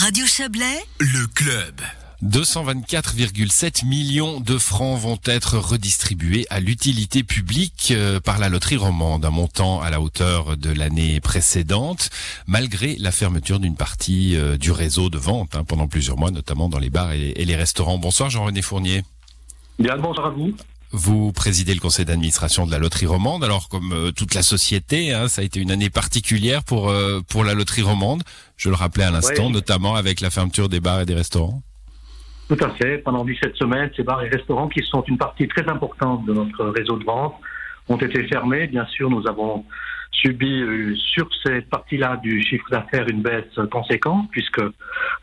Radio Chablais, Le club. 224,7 millions de francs vont être redistribués à l'utilité publique euh, par la loterie romande, un montant à la hauteur de l'année précédente, malgré la fermeture d'une partie euh, du réseau de vente hein, pendant plusieurs mois, notamment dans les bars et, et les restaurants. Bonsoir Jean-René Fournier. Bien, bonjour à vous. Vous présidez le conseil d'administration de la loterie romande. Alors, comme euh, toute la société, hein, ça a été une année particulière pour euh, pour la loterie romande. Je le rappelais à l'instant, Oui. notamment avec la fermeture des bars et des restaurants. Tout à fait. Pendant 17 semaines, ces bars et restaurants, qui sont une partie très importante de notre réseau de vente, ont été fermés. Bien sûr, nous avons subi euh, sur cette partie-là du chiffre d'affaires une baisse conséquente, puisque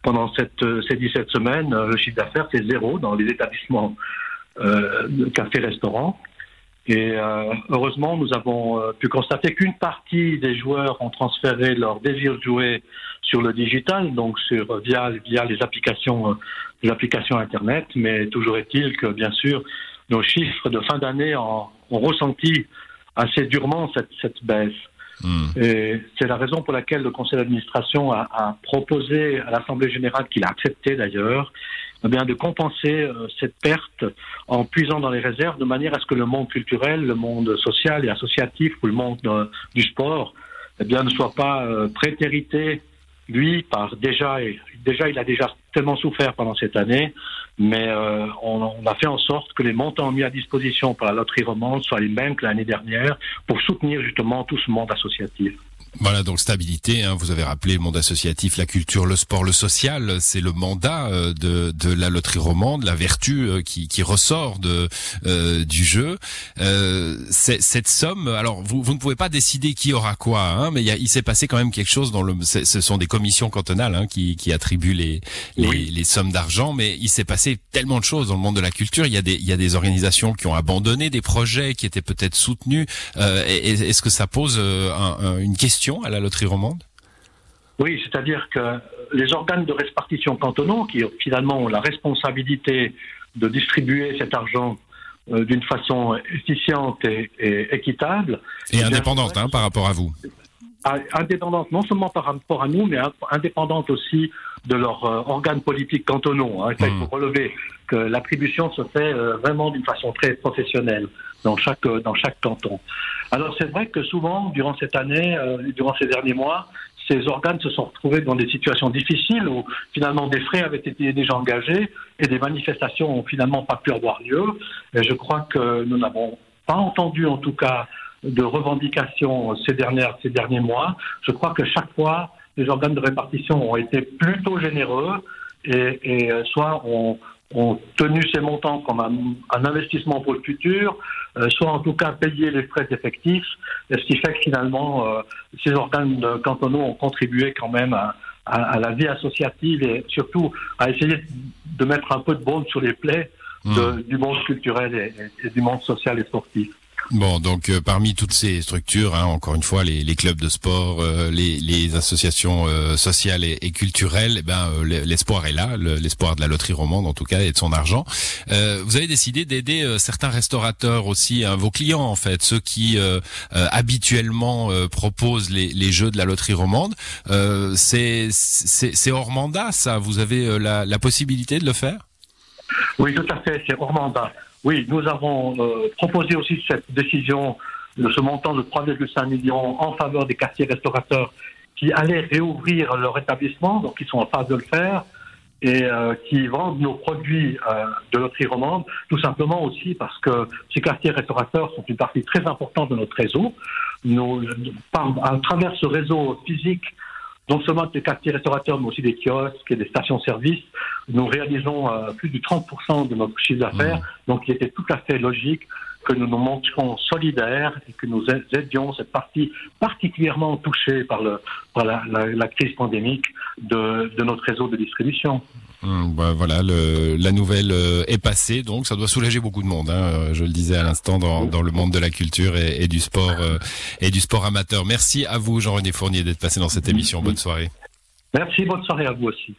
pendant cette, ces 17 semaines, le chiffre d'affaires, c'est zéro dans les établissements euh, de café-restaurants. Et euh, heureusement, nous avons euh, pu constater qu'une partie des joueurs ont transféré leur désir de jouer sur le digital, donc sur via via les applications les applications internet. Mais toujours est-il que bien sûr, nos chiffres de fin d'année ont, ont ressenti assez durement cette, cette baisse. Hmm. Et c'est la raison pour laquelle le conseil d'administration a, a proposé à l'Assemblée générale, qu'il a accepté d'ailleurs, eh bien de compenser euh, cette perte en puisant dans les réserves de manière à ce que le monde culturel, le monde social et associatif ou le monde euh, du sport eh bien, ne soit pas euh, prétérité, lui, par déjà, déjà, il a déjà souffert pendant cette année, mais euh, on, a fait en sorte que les montants mis à disposition par la loterie romande soient les mêmes que l'année dernière pour soutenir justement tout ce monde associatif. Voilà, donc stabilité, hein, vous avez rappelé le monde associatif, la culture, le sport, le social, c'est le mandat euh, de, la loterie romande, la vertu euh, qui, ressort de, du jeu. Cette somme, alors vous, ne pouvez pas décider qui aura quoi, hein, mais il, s'est passé quand même quelque chose dans le... Ce sont des commissions cantonales hein, qui, attribuent les, Oui. les sommes d'argent, mais il s'est passé tellement de choses dans le monde de la culture. Il y a des, il y a des organisations qui ont abandonné des projets qui étaient peut-être soutenus. Euh, Est-ce que ça pose euh, un- un- une question à la loterie romande? Oui, c'est-à-dire que les organes de répartition cantonaux, qui finalement ont la responsabilité de distribuer cet argent euh, d'une façon efficiente et, et équitable, Et Eh indépendante hein, par rapport à vous. a- indépendante non seulement par rapport à nous, mais in- indépendante aussi de leurs euh, organes politiques cantonaux. Hein. Ça, Il faut relever que l'attribution se fait euh, vraiment d'une façon très professionnelle dans chaque, euh, dans chaque canton. Alors c'est vrai que souvent, durant cette année, durant ces derniers mois, ces organes se sont retrouvés dans des situations difficiles où finalement des frais avaient été déjà engagés et des manifestations ont finalement pas pu avoir lieu. Et je crois que nous n'avons pas entendu en tout cas de revendications ces, dernières, ces derniers mois. Je crois que chaque fois, les organes de répartition ont été plutôt généreux et, et euh, soit ont, ont tenu ces montants comme un, un investissement pour le futur, euh, soit en tout cas payé les frais effectifs, ce qui fait que finalement, euh, ces organes cantonaux ont contribué quand même à, à- à la vie associative et surtout à essayer de mettre un peu de baume sur les plaies de- Hmm. du monde culturel et, et- et du monde social et sportif. Bon, donc euh, parmi toutes ces structures, hein, encore une fois, les, les clubs de sport, euh, les, les associations euh, sociales et, et culturelles, eh ben euh, l'espoir est là, le- l'espoir de la loterie romande en tout cas et de son argent. Euh, vous avez décidé d'aider euh, certains restaurateurs aussi, hein, vos clients en fait, ceux qui habituellement proposent les, les jeux de la loterie romande. C'est hors mandat, ça? Vous avez la, la possibilité de le faire? Oui, tout à fait, c'est hors mandat. Oui, nous avons euh, proposé aussi cette décision de ce montant de 3,5 millions en faveur des quartiers restaurateurs qui allaient réouvrir leur établissement, donc ils sont en phase de le faire, et euh, qui vendent nos produits euh, de loterie romande, tout simplement aussi parce que ces quartiers restaurateurs sont une partie très importante de notre réseau. Nous, par, à travers ce réseau physique, non seulement des quartiers restaurateurs, mais aussi des kiosques et des stations-service, nous réalisons euh, plus de 30% de notre chiffre d'affaires. Donc, il était tout à fait logique que nous nous montrions solidaires et que nous aidions cette partie particulièrement touchée par, le, par la, la, la crise pandémique de, de notre réseau de distribution. Hum, bah, voilà, le, la nouvelle euh, est passée, donc ça doit soulager beaucoup de monde. Hein, euh, je le disais à l'instant dans, le monde de la culture et, et du sport euh, et du sport amateur. Merci à vous, Jean-René Fournier, d'être passé dans cette émission. Bonne soirée. Merci, bonne soirée à vous aussi.